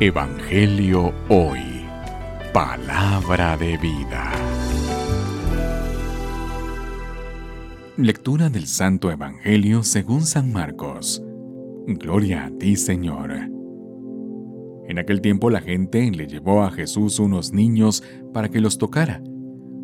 Evangelio Hoy. Palabra de vida. Lectura del Santo Evangelio según San Marcos. Gloria a ti, Señor. En aquel tiempo la gente le llevó a Jesús unos niños para que los tocara,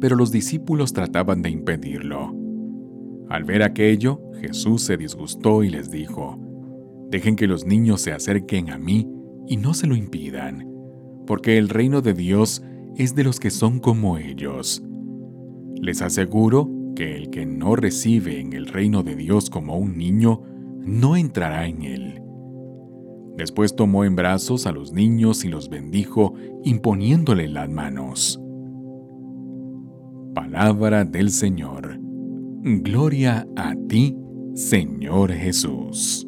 pero los discípulos trataban de impedirlo. Al ver aquello, Jesús se disgustó y les dijo, Dejen que los niños se acerquen a mí y no se lo impidan, porque el reino de Dios es de los que son como ellos. Les aseguro que el que no recibe en el reino de Dios como un niño, no entrará en él. Después tomó en brazos a los niños y los bendijo, imponiéndole las manos. Palabra del Señor. Gloria a ti, Señor Jesús.